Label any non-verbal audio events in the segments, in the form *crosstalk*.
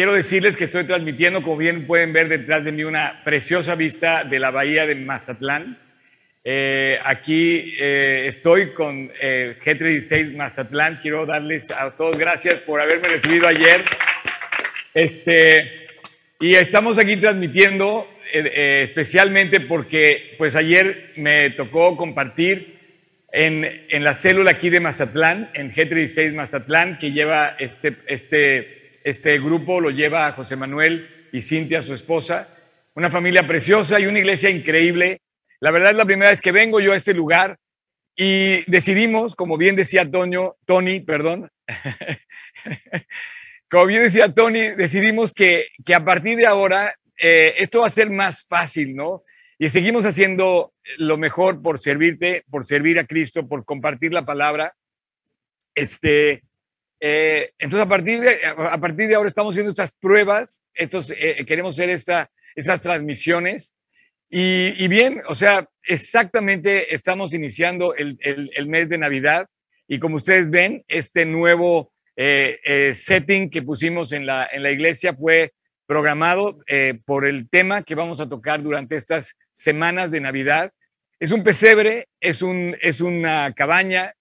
Quiero decirles que estoy transmitiendo, como bien pueden ver detrás de mí, una preciosa vista de la bahía de Mazatlán. Eh, aquí eh, estoy con eh, G36 Mazatlán. Quiero darles a todos gracias por haberme recibido ayer. Este, y estamos aquí transmitiendo especialmente porque pues ayer me tocó compartir en, en, la célula aquí de Mazatlán, en G36 Mazatlán, que lleva este, este este grupo lo lleva José Manuel y Cintia, su esposa. Una familia preciosa y una iglesia increíble. La verdad es la primera vez que vengo yo a este lugar y decidimos, como bien decía Tony, perdón, *laughs* como bien decía Tony, decidimos que, que a partir de ahora eh, esto va a ser más fácil, ¿no? Y seguimos haciendo lo mejor por servirte, por servir a Cristo, por compartir la palabra. Este, eh, entonces, a partir, de, a partir de ahora estamos haciendo estas pruebas, estos, eh, queremos hacer esta, estas transmisiones. Y, bien, o sea, exactamente estamos iniciando el, el, mes de Navidad y como ustedes ven, este nuevo eh, setting que pusimos en la, en la iglesia fue programado por el tema que vamos a tocar durante estas semanas de Navidad. Es un pesebre, es, un, es una cabaña,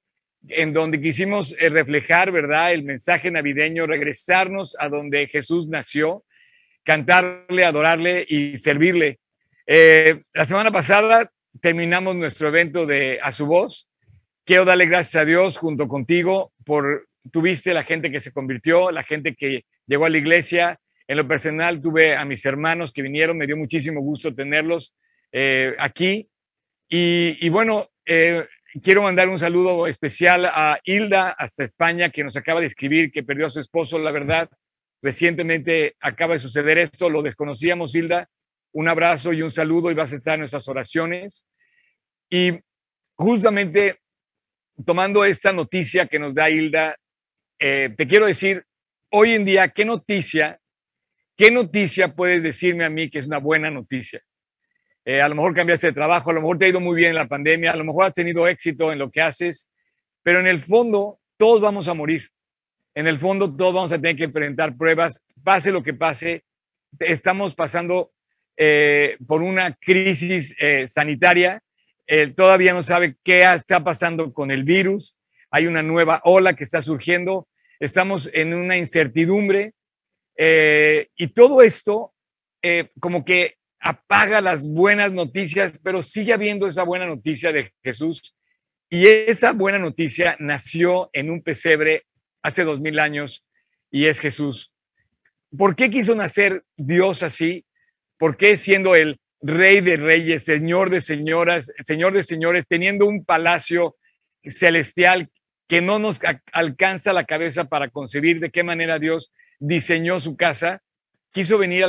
en donde quisimos eh, reflejar, ¿verdad?, el mensaje navideño, regresarnos a donde Jesús nació, cantarle, adorarle y servirle. Eh, la semana pasada terminamos nuestro evento de A su voz. Quiero darle gracias a Dios junto contigo por tuviste la gente que se convirtió, la gente que llegó a la iglesia. En lo personal tuve a mis hermanos que vinieron, me dio muchísimo gusto tenerlos eh, aquí. Y, y bueno, quiero mandar un saludo especial a Hilda hasta España, que nos acaba de escribir que perdió a su esposo, la verdad. Recientemente acaba de suceder esto, lo desconocíamos, Hilda. Un abrazo y un saludo y vas a estar en nuestras oraciones. Y justamente tomando esta noticia que nos da Hilda, eh, te quiero decir, hoy en día, ¿qué noticia, qué noticia puedes decirme a mí que es una buena noticia? Eh, a lo mejor cambiaste de trabajo, a lo mejor te ha ido muy bien en la pandemia, a lo mejor has tenido éxito en lo que haces, pero en el fondo todos vamos a morir. En el fondo todos vamos a tener que enfrentar pruebas, pase lo que pase. Estamos pasando eh, por una crisis eh, sanitaria. todavía no sabe qué está pasando con el virus. Hay una nueva ola que está surgiendo. Estamos en una incertidumbre. y todo esto, como que apaga las buenas noticias, pero sigue habiendo esa buena noticia de Jesús. Y esa buena noticia nació en un pesebre hace dos mil años y es Jesús. ¿Por qué quiso nacer Dios así? ¿Por qué siendo el rey de reyes, señor de señoras, señor de señores, teniendo un palacio celestial que no nos alcanza la cabeza para concebir de qué manera Dios diseñó su casa? Quiso venir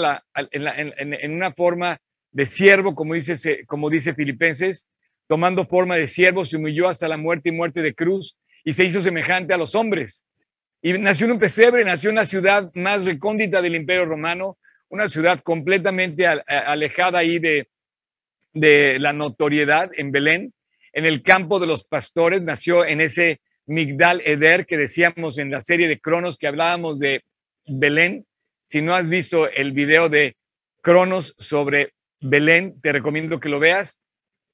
en, una forma de siervo, como dice, como dice Filipenses, tomando forma de siervo, se humilló hasta la muerte y muerte de cruz y se hizo semejante a los hombres. Y nació en un pesebre, nació en la ciudad más recóndita del imperio romano, una ciudad completamente alejada ahí de, de la notoriedad en Belén, en el campo de los pastores, nació en ese Migdal Eder que decíamos en la serie de Cronos que hablábamos de Belén, si no has visto el video de Cronos sobre Belén, te recomiendo que lo veas.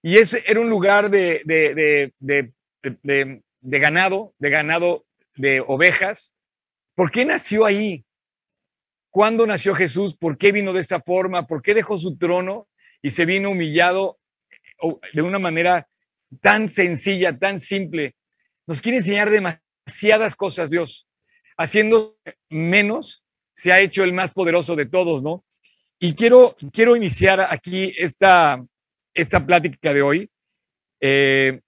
Y ese era un lugar de, de, ganado, de ganado de ovejas. ¿Por qué nació ahí? ¿Cuándo nació Jesús? ¿Por qué vino de esa forma? ¿Por qué dejó su trono y se vino humillado de una manera tan sencilla, tan simple? Nos quiere enseñar demasiadas cosas Dios, haciendo menos se ha hecho el más poderoso de todos, ¿no? Y quiero, quiero iniciar aquí esta, esta plática de hoy eh,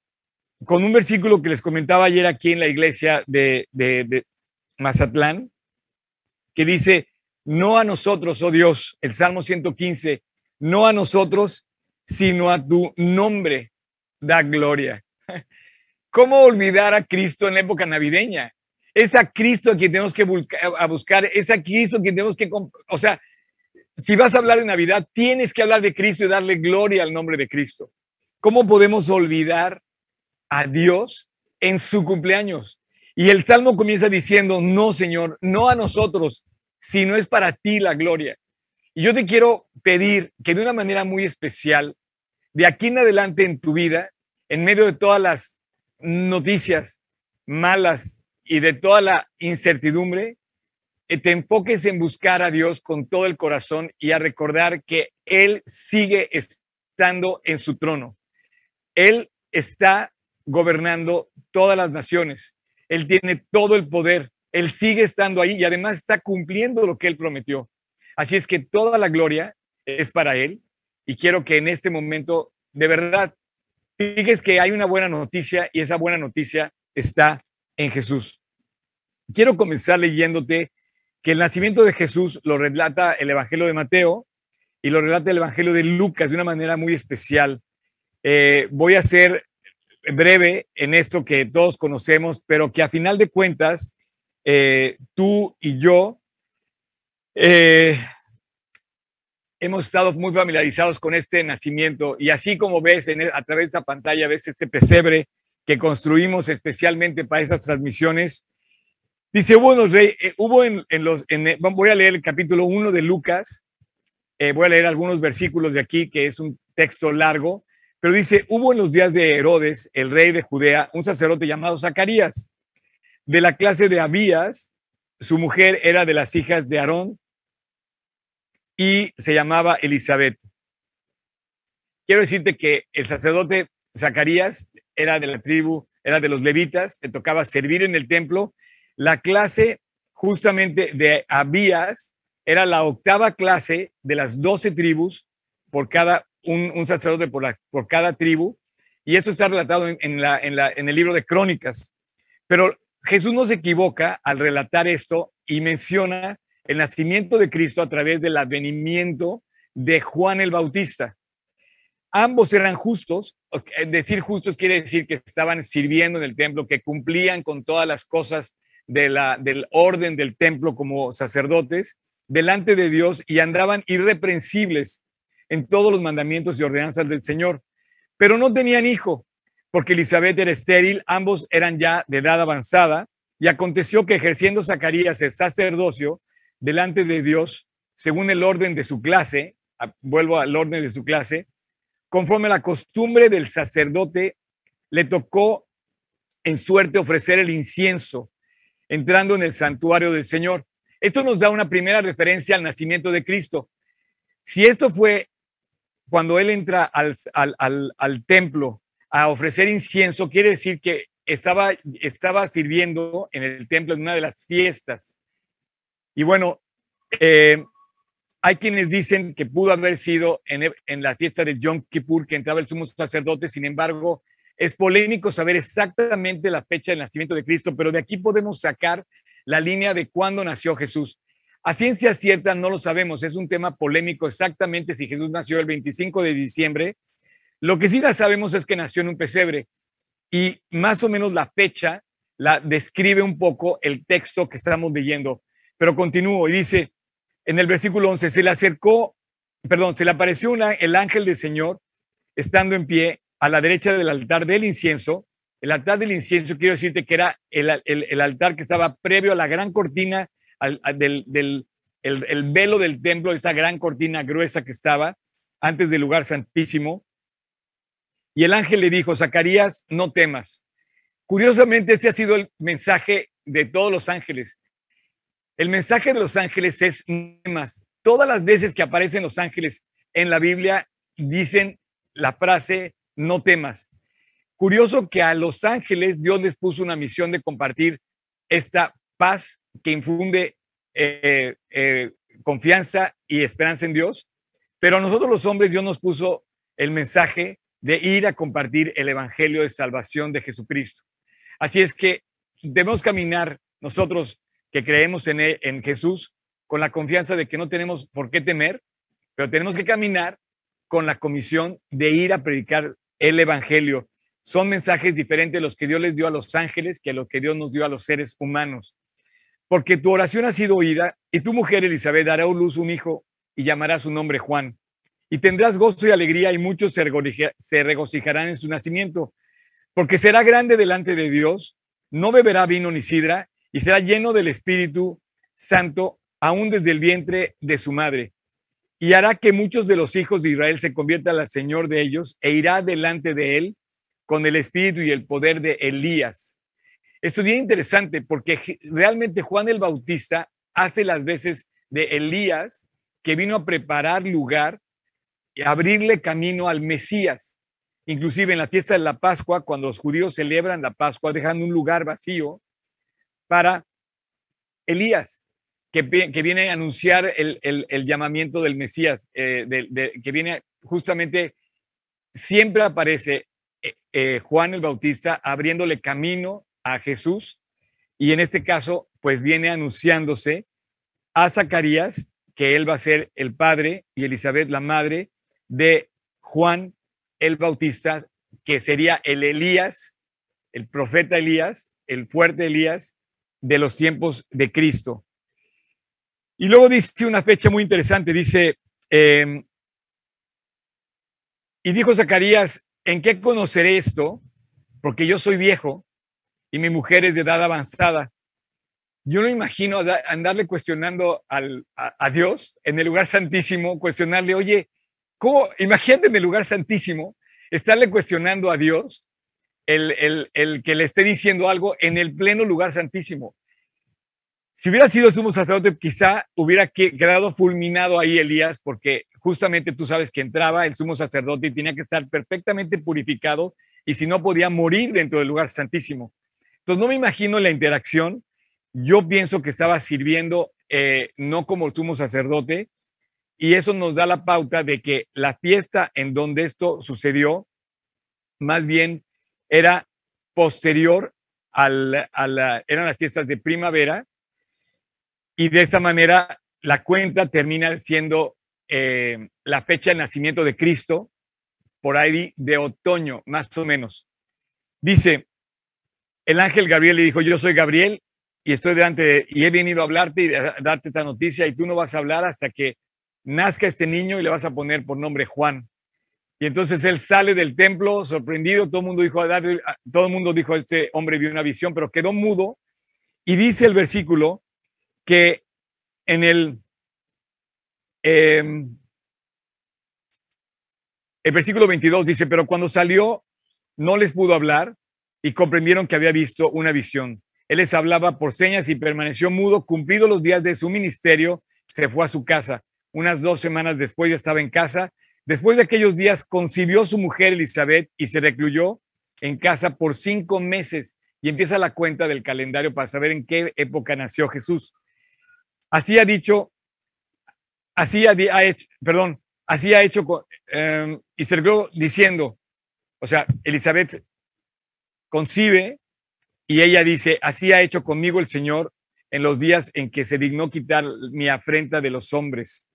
con un versículo que les comentaba ayer aquí en la iglesia de, de Mazatlán, que dice, no a nosotros, oh Dios, el Salmo 115, no a nosotros, sino a tu nombre da gloria. *laughs* ¿Cómo olvidar a Cristo en época navideña? Es a Cristo a quien tenemos que buscar, es a Cristo a quien tenemos que, o sea, si vas a hablar de Navidad, tienes que hablar de Cristo y darle gloria al nombre de Cristo. ¿Cómo podemos olvidar a Dios en su cumpleaños? Y el Salmo comienza diciendo, no, Señor, no a nosotros, si no es para ti la gloria? Y yo te quiero pedir que de una manera muy especial, de aquí en adelante en tu vida, en medio de todas las noticias malas y de toda la incertidumbre, eh, te enfoques en buscar a Dios con todo el corazón y a recordar que Él sigue estando en su trono. Él está gobernando todas las naciones. Él tiene todo el poder. Él sigue estando ahí y además está cumpliendo lo que Él prometió. Así es que toda la gloria es para Él y quiero que en este momento, de verdad, fíjese que hay una buena noticia y esa buena noticia está en Jesús. Quiero comenzar leyéndote que el nacimiento de Jesús lo relata el Evangelio de Mateo y lo relata el Evangelio de Lucas de una manera muy especial. Eh, voy a ser breve en esto que todos conocemos, pero que a final de cuentas, eh, tú y yo eh, hemos estado muy familiarizados con este nacimiento y así como ves en, a través de esta pantalla, ves este pesebre que construimos especialmente para esas transmisiones. Dice, hubo, rey, hubo en, los, voy a leer el capítulo 1 de Lucas, voy a leer algunos versículos de aquí, que es un texto largo, pero dice, hubo en los días de Herodes, el rey de Judea, un sacerdote llamado Zacarías, de la clase de Abías, su mujer era de las hijas de Aarón y se llamaba Elizabeth. Quiero decirte que el sacerdote Zacarías era de la tribu, era de los levitas, te tocaba servir en el templo. La clase justamente de Abías era la octava clase de las doce tribus por cada un, sacerdote por, cada tribu, y eso está relatado en, la, en, la, en el libro de Crónicas. Pero Jesús no se equivoca al relatar esto y menciona el nacimiento de Cristo a través del advenimiento de Juan el Bautista. Ambos eran justos, decir justos quiere decir que estaban sirviendo en el templo, que cumplían con todas las cosas de la, del orden del templo como sacerdotes delante de Dios y andaban irreprensibles en todos los mandamientos y ordenanzas del Señor, pero no tenían hijo, porque Elizabeth era estéril, ambos eran ya de edad avanzada, y aconteció que ejerciendo Zacarías el sacerdocio delante de Dios, según el orden de su clase, vuelvo al orden de su clase, conforme a la costumbre del sacerdote, le tocó en suerte ofrecer el incienso, entrando en el santuario del Señor. Esto nos da una primera referencia al nacimiento de Cristo. Si esto fue cuando él entra al, al, templo a ofrecer incienso, quiere decir que estaba, estaba sirviendo en el templo en una de las fiestas. Y bueno, eh, hay quienes dicen que pudo haber sido en, en, la fiesta de Yom Kippur que entraba el sumo sacerdote, sin embargo, es polémico saber exactamente la fecha del nacimiento de Cristo, pero de aquí podemos sacar la línea de cuándo nació Jesús. A ciencia cierta no lo sabemos, es un tema polémico exactamente si Jesús nació el 25 de diciembre. Lo que sí la sabemos es que nació en un pesebre y más o menos la fecha la describe un poco el texto que estamos leyendo. Pero continúo y dice en el versículo 11, se le acercó, perdón, se le apareció el ángel del Señor estando en pie a la derecha del altar del incienso. El altar del incienso, quiero decirte que era el, el altar que estaba previo a la gran cortina del, el, velo del templo, esa gran cortina gruesa que estaba antes del lugar santísimo. Y el ángel le dijo, Zacarías, no temas. Curiosamente, este ha sido el mensaje de todos los ángeles. El mensaje de los ángeles es temas. Todas las veces que aparecen los ángeles en la Biblia dicen la frase no temas. Curioso que a los ángeles Dios les puso una misión de compartir esta paz que infunde eh, eh, confianza y esperanza en Dios, pero a nosotros los hombres Dios nos puso el mensaje de ir a compartir el Evangelio de salvación de Jesucristo. Así es que debemos caminar nosotros que creemos en, en Jesús con la confianza de que no tenemos por qué temer, pero tenemos que caminar con la comisión de ir a predicar el Evangelio. Son mensajes diferentes los que Dios les dio a los ángeles que los que Dios nos dio a los seres humanos porque tu oración ha sido oída y tu mujer Elizabeth dará a luz un hijo y llamará su nombre Juan. Y tendrás gozo y alegría y muchos se regocijarán en su nacimiento, porque será grande delante de Dios, no beberá vino ni sidra y será lleno del Espíritu Santo aún desde el vientre de su madre. Y hará que muchos de los hijos de Israel se conviertan al Señor de ellos e irá delante de él con el espíritu y el poder de Elías. Esto es bien interesante porque realmente Juan el Bautista hace las veces de Elías que vino a preparar lugar y abrirle camino al Mesías. Inclusive en la fiesta de la Pascua, cuando los judíos celebran la Pascua, dejan un lugar vacío para Elías, que, viene a anunciar el, llamamiento del Mesías, eh, que viene justamente, siempre aparece eh, eh, Juan el Bautista abriéndole camino a Jesús y en este caso, pues viene anunciándose a Zacarías que él va a ser el padre y Elizabeth la madre de Juan el Bautista, que sería el Elías, el profeta Elías, el fuerte Elías de los tiempos de Cristo. Y luego dice una fecha muy interesante, dice, em, y dijo Zacarías, ¿en qué conoceré esto? Porque yo soy viejo y mi mujer es de edad avanzada. Yo no imagino andarle cuestionando a, Dios en el lugar santísimo, cuestionarle, oye, ¿cómo? Imagínate en el lugar santísimo, estarle cuestionando a Dios el, el, que le esté diciendo algo en el pleno lugar santísimo. Si hubiera sido sumo sacerdote, quizá hubiera quedado fulminado ahí Elías, porque justamente tú sabes que entraba el sumo sacerdote y tenía que estar perfectamente purificado y si no podía morir dentro del lugar santísimo. Entonces no me imagino la interacción. Yo pienso que estaba sirviendo eh, no como sumo sacerdote y eso nos da la pauta de que la fiesta en donde esto sucedió, más bien era posterior a la, eran las fiestas de primavera y de esta manera la cuenta termina siendo eh, la fecha de nacimiento de Cristo, por ahí de otoño, más o menos. Dice, el ángel Gabriel le dijo, yo soy Gabriel y estoy delante de, y he venido a hablarte y a darte esta noticia y tú no vas a hablar hasta que nazca este niño y le vas a poner por nombre Juan. Y entonces él sale del templo sorprendido, todo el mundo dijo, todo el mundo dijo, este hombre vio una visión, pero quedó mudo. Y dice el versículo que en el, em, el versículo 22 dice, pero cuando salió no les pudo hablar y comprendieron que había visto una visión. Él les hablaba por señas y permaneció mudo. Cumplidos los días de su ministerio, se fue a su casa. Unas dos semanas después ya estaba en casa. Después de aquellos días concibió su mujer Elizabeth y se recluyó en casa por cinco meses. Y empieza la cuenta del calendario para saber en qué época nació Jesús. Así ha dicho, así ha, hecho, perdón, así ha hecho, em, y se diciendo, o sea, Elizabeth concibe y ella dice, así ha hecho conmigo el Señor en los días en que se dignó quitar mi afrenta de los hombres.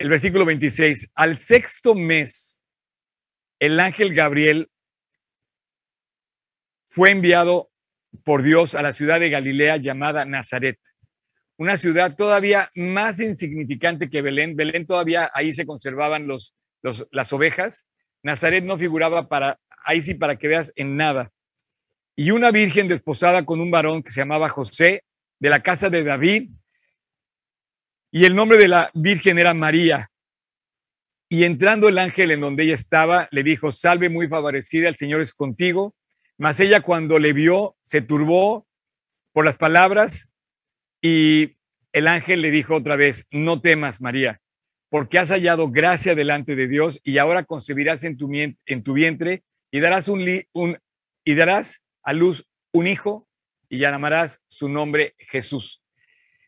El versículo 26, al sexto mes, el ángel Gabriel fue enviado por Dios a la ciudad de Galilea llamada Nazaret una ciudad todavía más insignificante que Belén. Belén todavía ahí se conservaban los, las ovejas. Nazaret no figuraba para, ahí sí para que veas, en nada. Y una virgen desposada con un varón que se llamaba José, de la casa de David, y el nombre de la virgen era María. Y entrando el ángel en donde ella estaba, le dijo, salve muy favorecida, el Señor es contigo. Mas ella cuando le vio, se turbó por las palabras y el ángel le dijo otra vez, no temas, María, porque has hallado gracia delante de Dios y ahora concebirás en tu, en tu vientre y darás, un, y darás a luz un hijo y llamarás su nombre Jesús.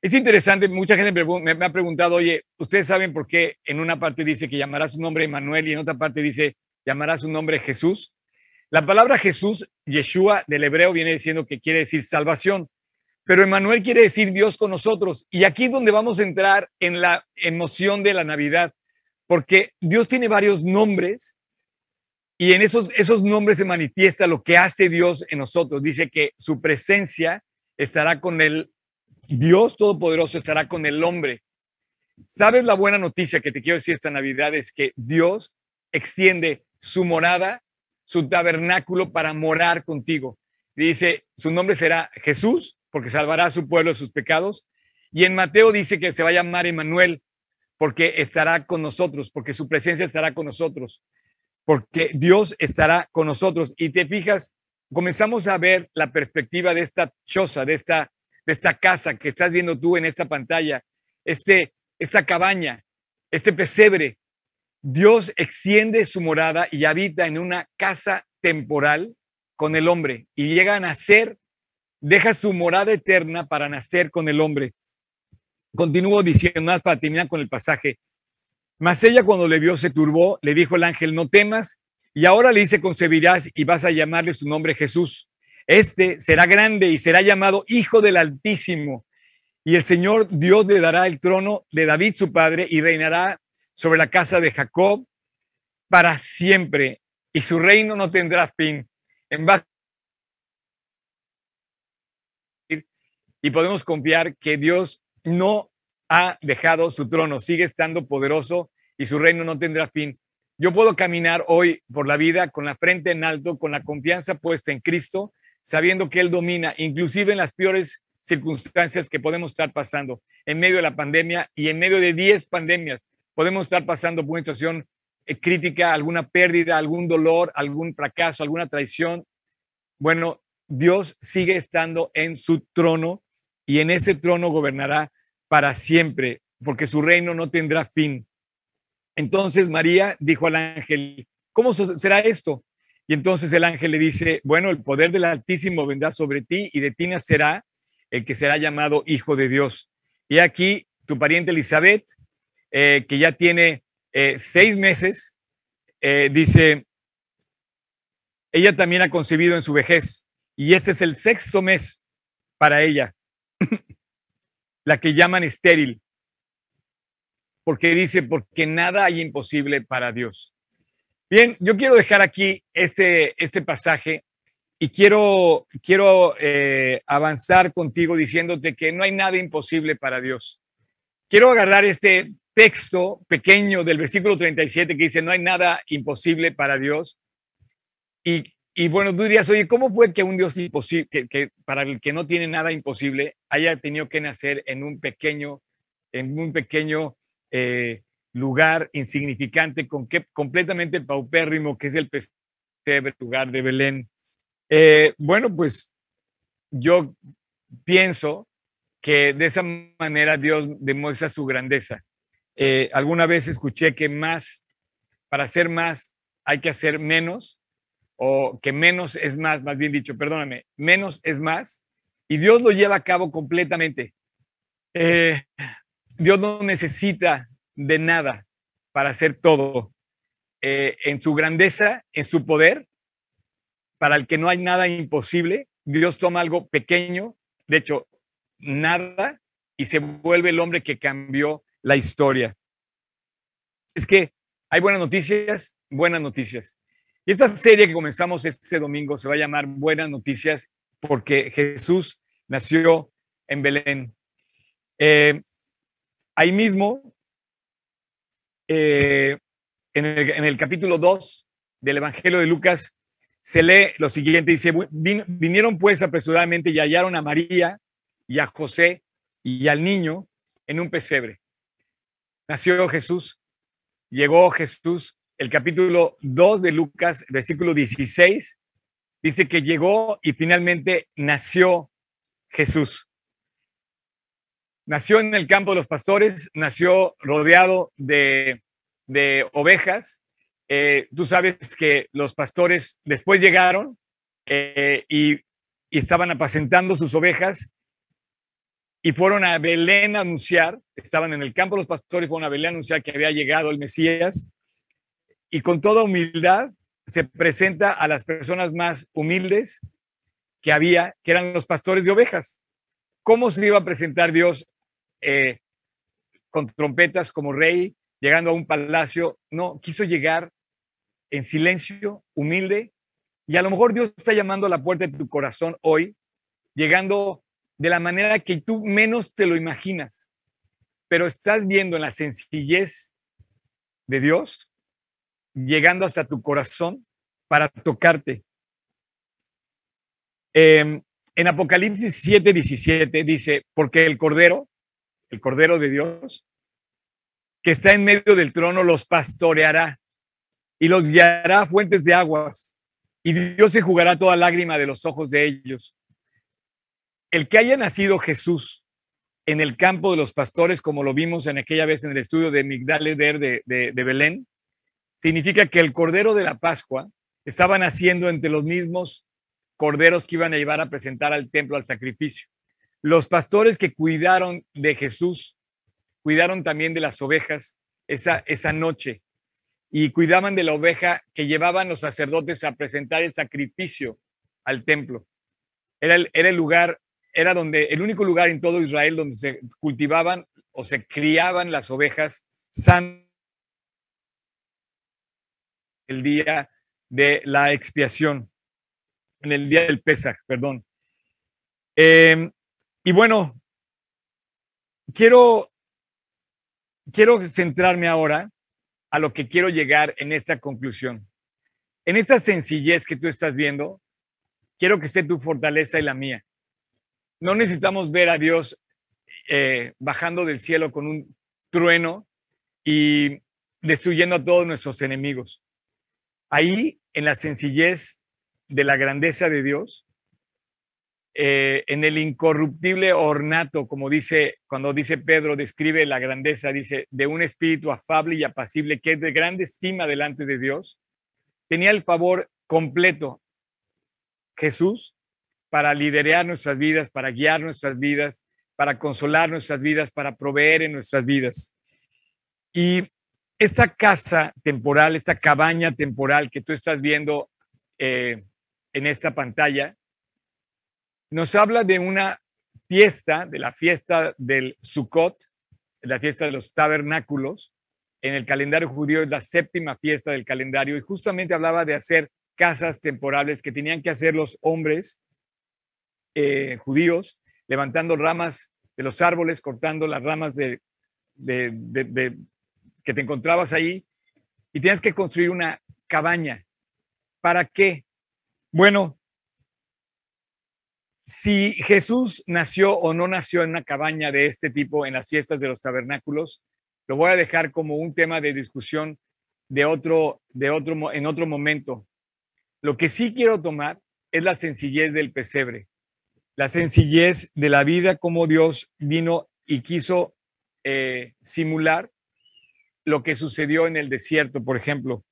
Es interesante, mucha gente me, ha preguntado, oye, ¿ustedes saben por qué en una parte dice que llamará su nombre Emanuel y en otra parte dice llamará su nombre Jesús? La palabra Jesús, Yeshua del hebreo, viene diciendo que quiere decir salvación. Pero Emanuel quiere decir Dios con nosotros. Y aquí es donde vamos a entrar en la emoción de la Navidad, porque Dios tiene varios nombres y en esos, esos nombres se manifiesta lo que hace Dios en nosotros. Dice que su presencia estará con el Dios Todopoderoso, estará con el hombre. ¿Sabes la buena noticia que te quiero decir esta Navidad? Es que Dios extiende su morada, su tabernáculo para morar contigo. Dice, su nombre será Jesús porque salvará a su pueblo de sus pecados. Y en Mateo dice que se va a llamar Emanuel porque estará con nosotros, porque su presencia estará con nosotros, porque Dios estará con nosotros. Y te fijas, comenzamos a ver la perspectiva de esta choza, de esta, de esta casa que estás viendo tú en esta pantalla, este, esta cabaña, este pesebre. Dios extiende su morada y habita en una casa temporal con el hombre y llega a nacer, deja su morada eterna para nacer con el hombre. Continúo diciendo más para terminar con el pasaje. Mas ella cuando le vio se turbó, le dijo el ángel, no temas, y ahora le dice, concebirás y vas a llamarle su nombre Jesús. Este será grande y será llamado Hijo del Altísimo. Y el Señor Dios le dará el trono de David su padre y reinará sobre la casa de Jacob para siempre. Y su reino no tendrá fin. Y podemos confiar que Dios no ha dejado su trono, sigue estando poderoso y su reino no tendrá fin. Yo puedo caminar hoy por la vida con la frente en alto, con la confianza puesta en Cristo, sabiendo que Él domina, inclusive en las peores circunstancias que podemos estar pasando, en medio de la pandemia y en medio de 10 pandemias. Podemos estar pasando por una situación eh, crítica, alguna pérdida, algún dolor, algún fracaso, alguna traición. Bueno, Dios sigue estando en su trono y en ese trono gobernará para siempre, porque su reino no tendrá fin. Entonces María dijo al ángel, ¿cómo será esto? Y entonces el ángel le dice, bueno, el poder del Altísimo vendrá sobre ti y de ti nacerá el que será llamado Hijo de Dios. Y aquí tu pariente Elizabeth, eh, que ya tiene eh, seis meses, eh, dice, ella también ha concebido en su vejez y este es el sexto mes para ella *clears throat* la que llaman estéril, porque dice, porque nada hay imposible para Dios. Bien, yo quiero dejar aquí este, este pasaje y quiero, quiero eh, avanzar contigo diciéndote que no hay nada imposible para Dios. Quiero agarrar este texto pequeño del versículo 37 que dice, no hay nada imposible para Dios. Y y bueno, tú dirías, oye, ¿cómo fue que un Dios imposible, que, para el que no tiene nada imposible, haya tenido que nacer en un pequeño, en un pequeño eh, lugar insignificante, con que, completamente paupérrimo, que es el pesebre lugar de Belén? Eh, bueno, pues yo pienso que de esa manera Dios demuestra su grandeza. Eh, alguna vez escuché que más, para hacer más, hay que hacer menos o que menos es más, más bien dicho, perdóname, menos es más, y Dios lo lleva a cabo completamente. Eh, Dios no necesita de nada para hacer todo. Eh, en su grandeza, en su poder, para el que no hay nada imposible, Dios toma algo pequeño, de hecho, nada, y se vuelve el hombre que cambió la historia. Es que hay buenas noticias, buenas noticias. Y esta serie que comenzamos este domingo se va a llamar Buenas Noticias porque Jesús nació en Belén. Eh, ahí mismo, eh, en, el, capítulo 2 del Evangelio de Lucas, se lee lo siguiente, dice, vinieron pues apresuradamente y hallaron a María y a José y al niño en un pesebre. Nació Jesús, llegó Jesús el capítulo 2 de Lucas, versículo 16, dice que llegó y finalmente nació Jesús. Nació en el campo de los pastores, nació rodeado de, ovejas. Eh, tú sabes que los pastores después llegaron eh, y, y estaban apacentando sus ovejas y fueron a Belén a anunciar, estaban en el campo de los pastores, fueron a Belén a anunciar que había llegado el Mesías y con toda humildad se presenta a las personas más humildes que había, que eran los pastores de ovejas. ¿Cómo se iba a presentar Dios eh, con trompetas como rey, llegando a un palacio? No, quiso llegar en silencio, humilde, y a lo mejor Dios está llamando a la puerta de tu corazón hoy, llegando de la manera que tú menos te lo imaginas, pero estás viendo en la sencillez de Dios llegando hasta tu corazón para tocarte. Em, en Apocalipsis 7, 17 dice, porque el Cordero el Cordero de Dios, que está en medio del trono, los pastoreará y los guiará a fuentes de aguas, y Dios se jugará toda lágrima de los ojos de ellos. El que haya nacido Jesús en el campo de los pastores, como lo vimos en aquella vez en el estudio de Migdal Eder de, de Belén, significa que el Cordero de la Pascua estaba naciendo entre los mismos corderos que iban a llevar a presentar al templo al sacrificio. Los pastores que cuidaron de Jesús, cuidaron también de las ovejas esa, esa noche y cuidaban de la oveja que llevaban los sacerdotes a presentar el sacrificio al templo. Era el, era el lugar, era donde, el único lugar en todo Israel donde se cultivaban o se criaban las ovejas san el día de la expiación, en el día del Pesach, perdón. Eh, y bueno, quiero, quiero centrarme ahora a lo que quiero llegar en esta conclusión. En esta sencillez que tú estás viendo, quiero que esté tu fortaleza y la mía. No necesitamos ver a Dios eh, bajando del cielo con un trueno y destruyendo a todos nuestros enemigos. Ahí, en la sencillez de la grandeza de Dios, eh, en el incorruptible ornato, como dice, cuando dice Pedro, describe la grandeza, dice, de un espíritu afable y apacible que es de grande estima delante de Dios, tenía el favor completo Jesús para liderar nuestras vidas, para guiar nuestras vidas, para consolar nuestras vidas, para proveer en nuestras vidas. Y esta casa temporal, esta cabaña temporal que tú estás viendo eh, en esta pantalla, nos habla de una fiesta, de la fiesta del Sukkot, la fiesta de los tabernáculos. En el calendario judío es la séptima fiesta del calendario y justamente hablaba de hacer casas temporales que tenían que hacer los hombres eh, judíos, levantando ramas de los árboles, cortando las ramas de, que te encontrabas ahí y tienes que construir una cabaña. ¿Para qué? Bueno, si Jesús nació o no nació en una cabaña de este tipo en las fiestas de los tabernáculos, lo voy a dejar como un tema de discusión de otro, de otro, en otro momento. Lo que sí quiero tomar es la sencillez del pesebre, la sencillez de la vida, como Dios vino y quiso eh, simular lo que sucedió en el desierto, por ejemplo.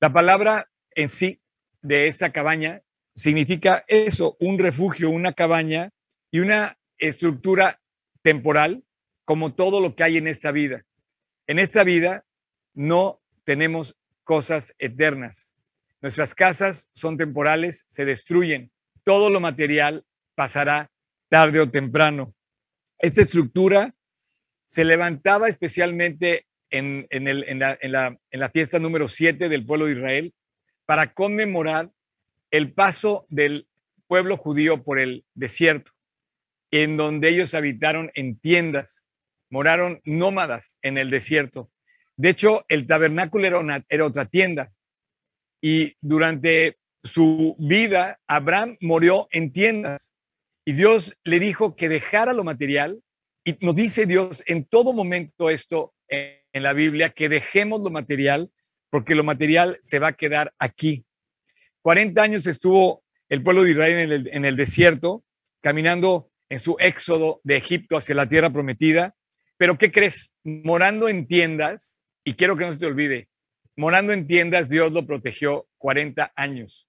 La palabra en sí de esta cabaña significa eso, un refugio, una cabaña y una estructura temporal como todo lo que hay en esta vida. En esta vida no tenemos cosas eternas. Nuestras casas son temporales, se destruyen. Todo lo material pasará tarde o temprano. Esta estructura se levantaba especialmente en, la, en la fiesta número 7 del pueblo de Israel para conmemorar el paso del pueblo judío por el desierto, en donde ellos habitaron en tiendas, moraron nómadas en el desierto. De hecho, el tabernáculo era, otra tienda. Y durante su vida, Abraham murió en tiendas. Y Dios le dijo que dejara lo material. Y nos dice Dios en todo momento esto en la Biblia, que dejemos lo material, porque lo material se va a quedar aquí. 40 años estuvo el pueblo de Israel en el, desierto, caminando en su éxodo de Egipto hacia la tierra prometida. Pero ¿qué crees? Morando en tiendas, y quiero que no se te olvide, morando en tiendas, Dios lo protegió 40 años.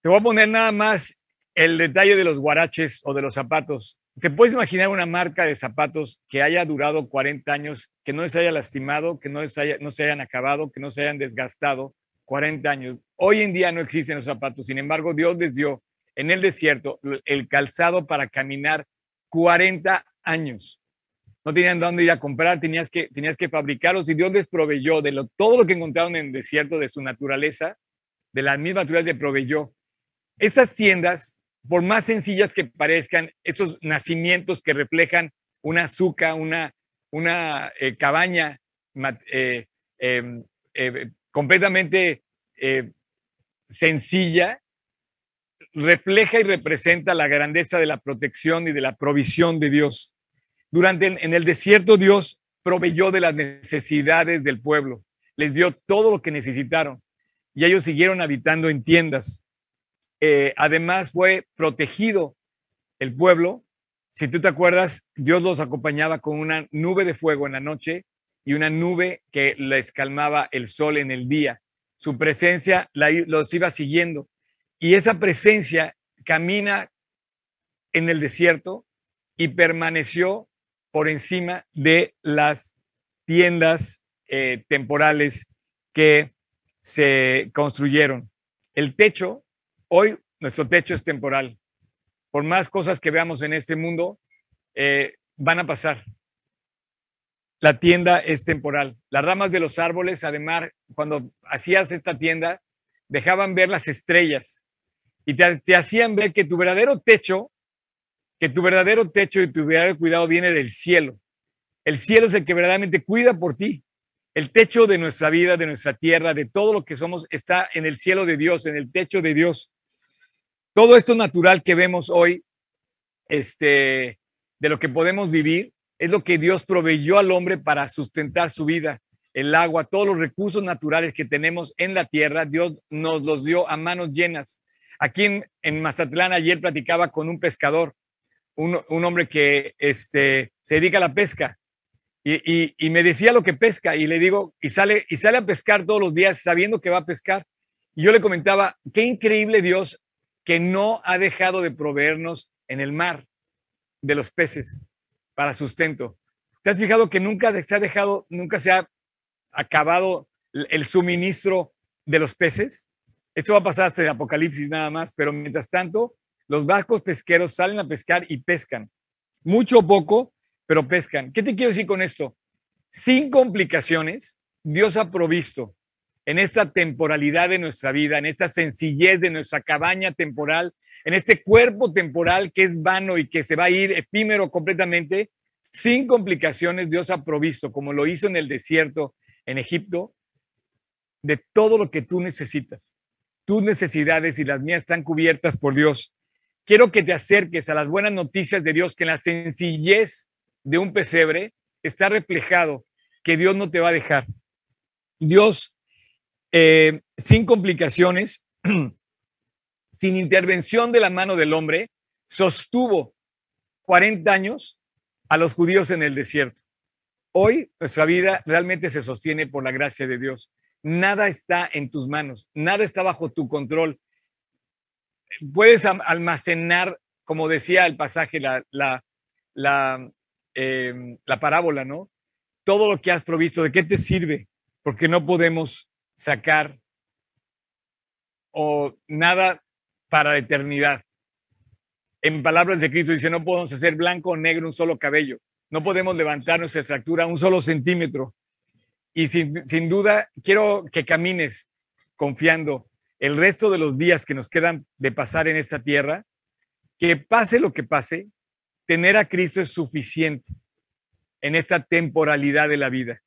Te voy a poner nada más el detalle de los guaraches o de los zapatos. ¿Te puedes imaginar una marca de zapatos que haya durado 40 años, que no se haya lastimado, que no, no se hayan acabado, que no se hayan desgastado? 40 años. Hoy en día no existen los zapatos, sin embargo, Dios les dio en el desierto el calzado para caminar 40 años. No tenían dónde ir a comprar, tenías que, tenías que fabricarlos y Dios les proveyó de todo lo que encontraron en el desierto, de su naturaleza, de la misma naturaleza les proveyó. Estas tiendas, por más sencillas que parezcan, estos nacimientos que reflejan una azúcar, una, una eh, cabaña eh, em, eh, completamente sencilla, refleja y representa la grandeza de la protección y de la provisión de Dios. Durante en el desierto Dios proveyó de las necesidades del pueblo, les dio todo lo que necesitaron y ellos siguieron habitando en tiendas. Eh, además fue protegido el pueblo. Si tú te acuerdas, Dios los acompañaba con una nube de fuego en la noche y una nube que les calmaba el sol en el día. Su presencia los iba siguiendo y esa presencia camina en el desierto y permaneció por encima de las tiendas eh, temporales que se construyeron. El techo, hoy nuestro techo es temporal. Por más cosas que veamos en este mundo, eh, van a pasar. La tienda es temporal. Las ramas de los árboles, además, cuando hacías esta tienda, dejaban ver las estrellas y te, hacían ver que tu verdadero techo, que tu verdadero techo y tu verdadero cuidado viene del cielo. El cielo es el que verdaderamente cuida por ti. El techo de nuestra vida, de nuestra tierra, de todo lo que somos, está en el cielo de Dios, en el techo de Dios. Todo esto natural que vemos hoy, este, de lo que podemos vivir, es lo que Dios proveyó al hombre para sustentar su vida. El agua, todos los recursos naturales que tenemos en la tierra, Dios nos los dio a manos llenas. Aquí en, Mazatlán ayer platicaba con un pescador, un, hombre que este, se dedica a la pesca, y, me decía lo que pesca, y le digo, y sale, y sale a pescar todos los días sabiendo que va a pescar. Y yo le comentaba, qué increíble Dios que no ha dejado de proveernos en el mar de los peces para sustento. ¿Te has fijado que nunca se ha dejado, nunca se ha acabado el suministro de los peces? Esto va a pasar hasta el apocalipsis nada más, pero mientras tanto, los barcos pesqueros salen a pescar y pescan. Mucho o poco, pero pescan. ¿Qué te quiero decir con esto? Sin complicaciones, Dios ha provisto en esta temporalidad de nuestra vida, en esta sencillez de nuestra cabaña temporal, en este cuerpo temporal que es vano y que se va a ir efímero completamente, sin complicaciones, Dios ha provisto, como lo hizo en el desierto en Egipto, de todo lo que tú necesitas tus necesidades y las mías están cubiertas por Dios. Quiero que te acerques a las buenas noticias de Dios, que en la sencillez de un pesebre está reflejado que Dios no te va a dejar. Dios, eh, sin complicaciones, *clears throat* sin intervención de la mano del hombre, sostuvo 40 años a los judíos en el desierto. Hoy nuestra vida realmente se sostiene por la gracia de Dios nada está en tus manos, nada está bajo tu control. Puedes almacenar, como decía el pasaje, la, la, em, la parábola, ¿no? Todo lo que has provisto, ¿de qué te sirve? Porque no podemos sacar o nada para la eternidad. En palabras de Cristo dice, no podemos hacer blanco o negro un solo cabello. No podemos levantar nuestra estructura un solo centímetro. Y sin, duda, quiero que camines confiando el resto de los días que nos quedan de pasar en esta tierra, que pase lo que pase, tener a Cristo es suficiente en esta temporalidad de la vida.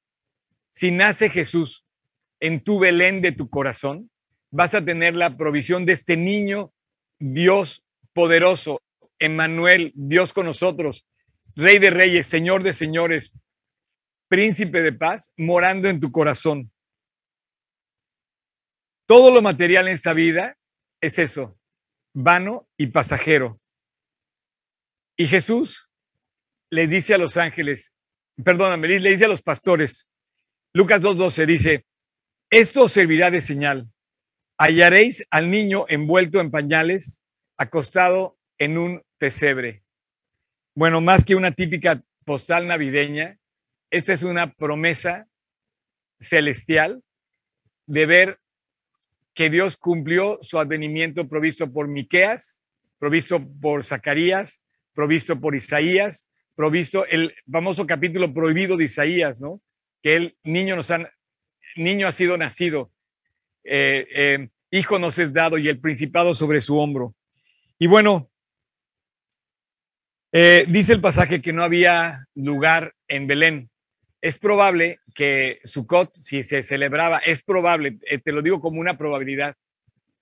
Si nace Jesús en tu Belén de tu corazón, vas a tener la provisión de este niño, Dios poderoso, Emmanuel, Dios con nosotros, Rey de Reyes, Señor de Señores, príncipe de paz, morando en tu corazón. Todo lo material en esta vida es eso, vano y pasajero. Y Jesús le dice a los ángeles, perdóname, le dice a los pastores, Lucas 2.12 dice, esto servirá de señal. Hallaréis al niño envuelto en pañales, acostado en un pesebre. Bueno, más que una típica postal navideña, esta es una promesa celestial de ver que Dios cumplió su advenimiento provisto por Miqueas, provisto por Zacarías, provisto por Isaías, provisto el famoso capítulo prohibido de Isaías, ¿no? Que el niño nos han, niño ha sido nacido, eh, eh, hijo nos es dado y el principado sobre su hombro. Y bueno, eh, dice el pasaje que no había lugar en Belén es probable que Sukkot, si se celebraba, es probable, te lo digo como una probabilidad,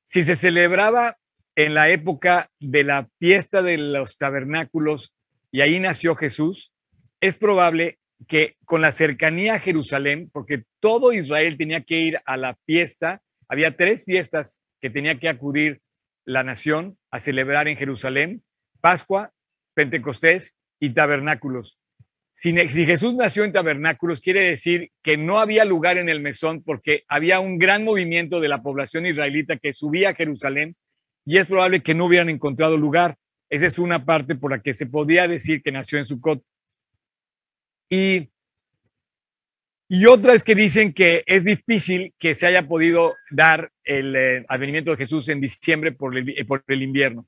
si se celebraba en la época de la fiesta de los tabernáculos y ahí nació Jesús, es probable que con la cercanía a Jerusalén, porque todo Israel tenía que ir a la fiesta, había tres fiestas que tenía que acudir la nación a celebrar en Jerusalén, Pascua, Pentecostés y tabernáculos. Si, Jesús nació en tabernáculos, quiere decir que no había lugar en el mesón porque había un gran movimiento de la población israelita que subía a Jerusalén y es probable que no hubieran encontrado lugar. Esa es una parte por la que se podía decir que nació en Sucot. Y, y otra es que dicen que es difícil que se haya podido dar el eh, advenimiento de Jesús en diciembre por el, por el invierno.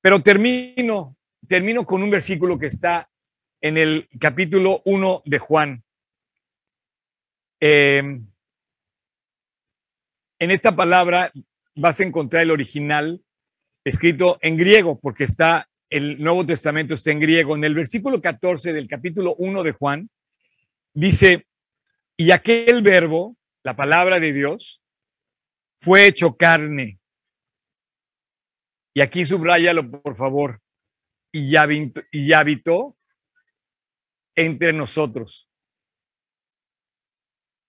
Pero termino, termino con un versículo que está en el capítulo 1 de Juan. Em, en esta palabra vas a encontrar el original escrito en griego, porque está el Nuevo Testamento está en griego. En el versículo 14 del capítulo 1 de Juan, dice, y aquel verbo, la palabra de Dios, fue hecho carne. Y aquí subrayalo, por favor. Y, habitó, y entre nosotros.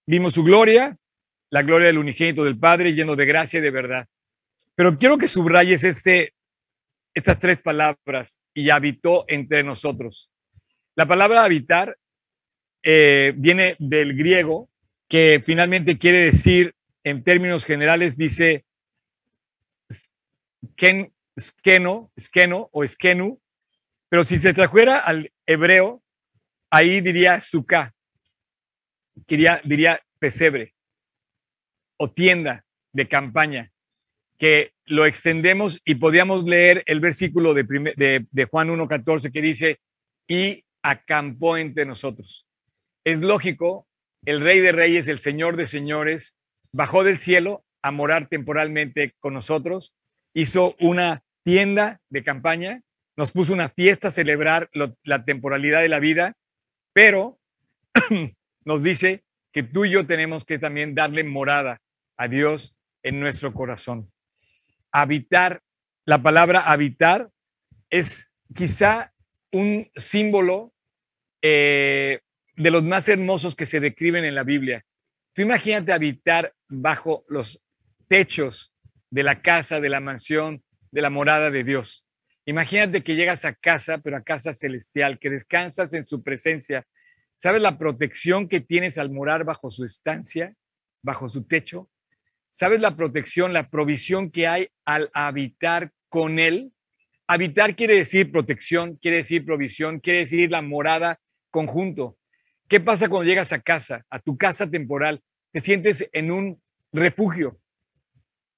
Vimos su gloria, la gloria del unigénito del Padre, lleno de gracia y de verdad. Pero quiero que subrayes este, estas tres palabras, y habitó entre nosotros. La palabra habitar eh, viene del griego, que finalmente quiere decir, en términos generales, dice skeno, skeno o skenu, pero si se trajera al hebreo, ahí diría suká, diría, pesebre o tienda de campaña, que lo extendemos y podíamos leer el versículo de, de, de Juan 1.14 que dice, y acampó entre nosotros. Es lógico, el rey de reyes, el señor de señores, bajó del cielo a morar temporalmente con nosotros, hizo una tienda de campaña, nos puso una fiesta a celebrar la temporalidad de la vida pero *clears throat* nos dice que tú y yo tenemos que también darle morada a Dios en nuestro corazón. Habitar, la palabra habitar es quizá un símbolo eh, de los más hermosos que se describen en la Biblia. Tú imagínate habitar bajo los techos de la casa, de la mansión, de la morada de Dios. Imagínate que llegas a casa, pero a casa celestial, que descansas en su presencia. ¿Sabes la protección que tienes al morar bajo su estancia, bajo su techo? ¿Sabes la protección, la provisión que hay al habitar con Él? Habitar quiere decir protección, quiere decir provisión, quiere decir la morada conjunto. ¿Qué pasa cuando llegas a casa, a tu casa temporal? Te sientes en un refugio.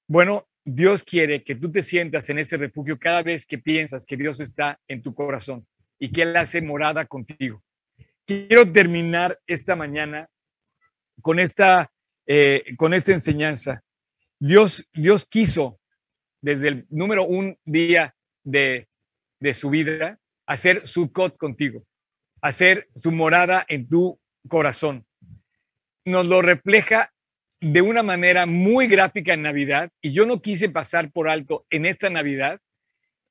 Bueno, Dios quiere que tú te sientas en ese refugio cada vez que piensas que Dios está en tu corazón y que Él hace morada contigo. Quiero terminar esta mañana con esta, eh, con esta enseñanza. Dios, Dios quiso desde el número un día de, de su vida hacer su cot contigo, hacer su morada en tu corazón. Nos lo refleja de una manera muy gráfica en Navidad y yo no quise pasar por alto en esta Navidad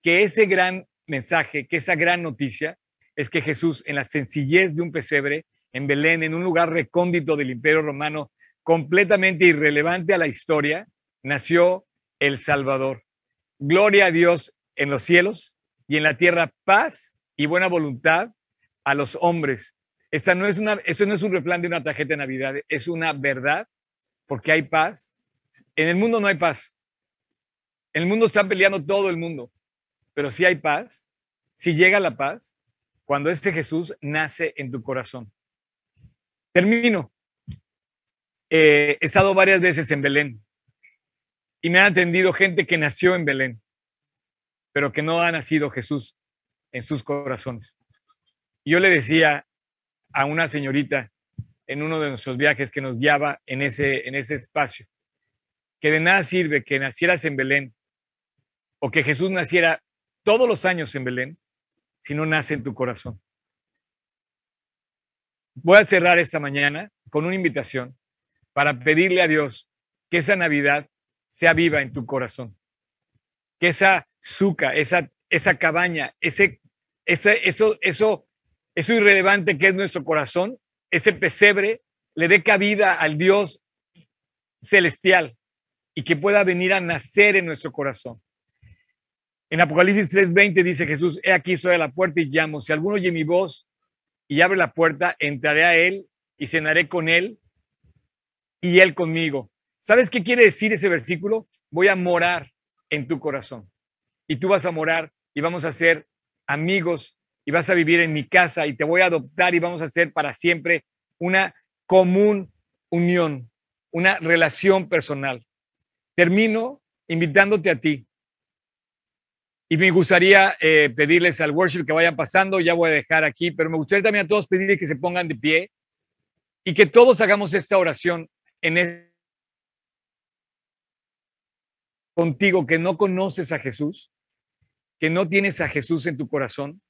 que ese gran mensaje, que esa gran noticia es que Jesús en la sencillez de un pesebre en Belén, en un lugar recóndito del Imperio Romano, completamente irrelevante a la historia, nació el Salvador. Gloria a Dios en los cielos y en la tierra paz y buena voluntad a los hombres. Esta no es una, eso no es un refrán de una tarjeta de Navidad, es una verdad porque hay paz. En el mundo no hay paz. En el mundo están peleando todo el mundo, pero si hay paz, si llega la paz, cuando este Jesús nace en tu corazón. Termino. Eh, he estado varias veces en Belén y me han atendido gente que nació en Belén, pero que no ha nacido Jesús en sus corazones. Yo le decía a una señorita en uno de nuestros viajes que nos guiaba en ese, en ese espacio. Que de nada sirve que nacieras en Belén o que Jesús naciera todos los años en Belén si no nace en tu corazón. Voy a cerrar esta mañana con una invitación para pedirle a Dios que esa Navidad sea viva en tu corazón. Que esa suca, esa, esa cabaña, ese, ese, eso, eso Eso irrelevante que es nuestro corazón, ese pesebre, le dé cabida al Dios celestial y que pueda venir a nacer en nuestro corazón. En Apocalipsis 3:20 dice Jesús, he aquí soy a la puerta y llamo. Si alguno oye mi voz y abre la puerta, entraré a él y cenaré con él y él conmigo. ¿Sabes qué quiere decir ese versículo? Voy a morar en tu corazón y tú vas a morar y vamos a ser amigos y vas a vivir en mi casa y te voy a adoptar y vamos a hacer para siempre una común unión, una relación personal. Termino invitándote a ti y me gustaría eh, pedirles al worship que vayan pasando, ya voy a dejar aquí, pero me gustaría también a todos pedirles que se pongan de pie y que todos hagamos esta oración en contigo que no conoces a Jesús, que no tienes a Jesús en tu corazón,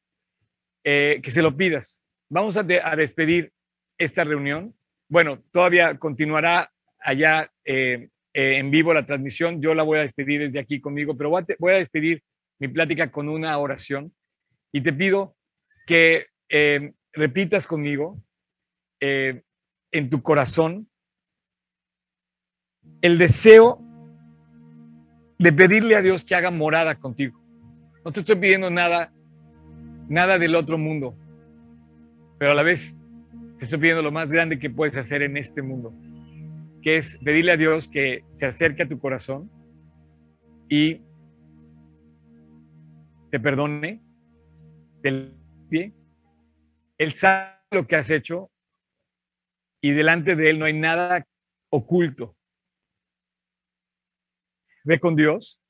eh, que se lo pidas. Vamos a, despedir esta reunión. Bueno, todavía continuará allá eh, en vivo la transmisión. Yo la voy a despedir desde aquí conmigo, pero voy a despedir mi plática con una oración y te pido que eh, repitas conmigo eh, en tu corazón el deseo de pedirle a Dios que haga morada contigo. No te estoy pidiendo nada, nada del otro mundo, pero a la vez te estoy pidiendo lo más grande que puedes hacer en este mundo, que es pedirle a Dios que se acerque a tu corazón y te perdone, te pie. Él sabe lo que has hecho y delante de Él no hay nada oculto. Ve con Dios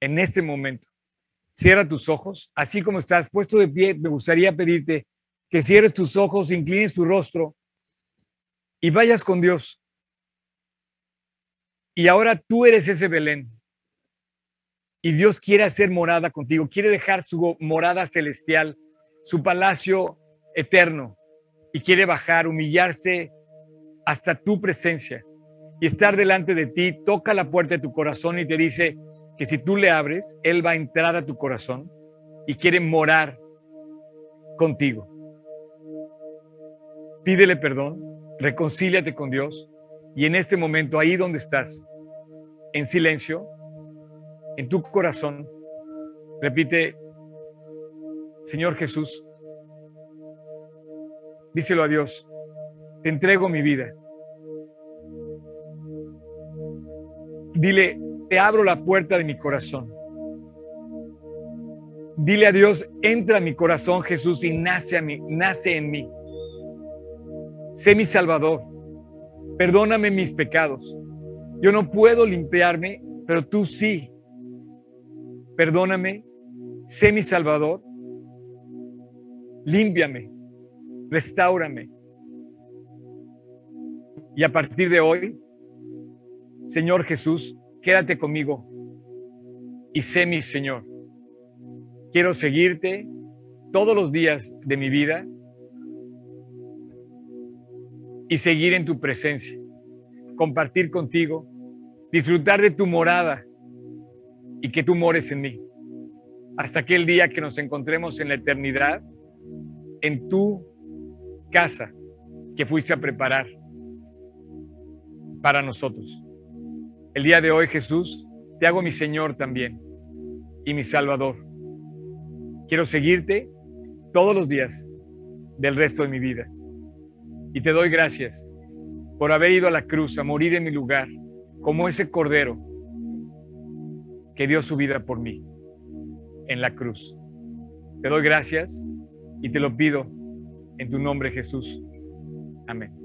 en este momento. Cierra tus ojos, así como estás puesto de pie, me gustaría pedirte que cierres tus ojos, inclines tu rostro y vayas con Dios. Y ahora tú eres ese Belén y Dios quiere hacer morada contigo, quiere dejar su morada celestial, su palacio eterno y quiere bajar, humillarse hasta tu presencia y estar delante de ti, toca la puerta de tu corazón y te dice que si tú le abres, Él va a entrar a tu corazón y quiere morar contigo. Pídele perdón, reconcíliate con Dios y en este momento, ahí donde estás, en silencio, en tu corazón, repite, Señor Jesús, díselo a Dios, te entrego mi vida. Dile, te abro la puerta de mi corazón. Dile a Dios, entra a mi corazón Jesús y nace, a mí, nace en mí. Sé mi Salvador. Perdóname mis pecados. Yo no puedo limpiarme, pero tú sí perdóname, sé mi Salvador, límpiame, restaurame. Y a partir de hoy, Señor Jesús, quédate conmigo y sé mi Señor. Quiero seguirte todos los días de mi vida y seguir en tu presencia, compartir contigo, disfrutar de tu morada y que tú mores en mí. Hasta aquel día que nos encontremos en la eternidad, en tu casa que fuiste a preparar para nosotros. El día de hoy, Jesús, te hago mi Señor también y mi Salvador. Quiero seguirte todos los días del resto de mi vida. Y te doy gracias por haber ido a la cruz a morir en mi lugar como ese cordero que dio su vida por mí en la cruz. Te doy gracias y te lo pido en tu nombre Jesús. Amén.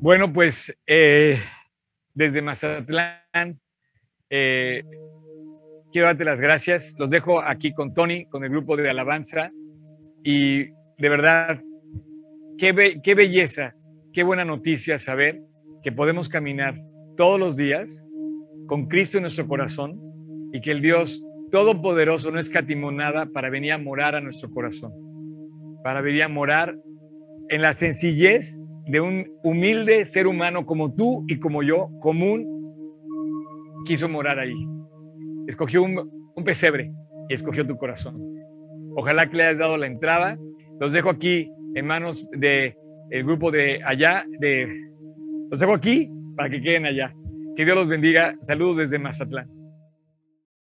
Bueno, pues eh, desde Mazatlán, eh, quiero darte las gracias. Los dejo aquí con Tony, con el grupo de alabanza. Y de verdad, qué, qué belleza, qué buena noticia saber que podemos caminar todos los días con Cristo en nuestro corazón y que el Dios Todopoderoso no escatimó nada para venir a morar a nuestro corazón, para venir a morar en la sencillez de un humilde ser humano como tú y como yo, común, quiso morar ahí. Escogió un, pesebre y escogió tu corazón. Ojalá que le hayas dado la entrada. Los dejo aquí en manos del el grupo de allá, de, los dejo aquí para que queden allá. Que Dios los bendiga. Saludos desde Mazatlán.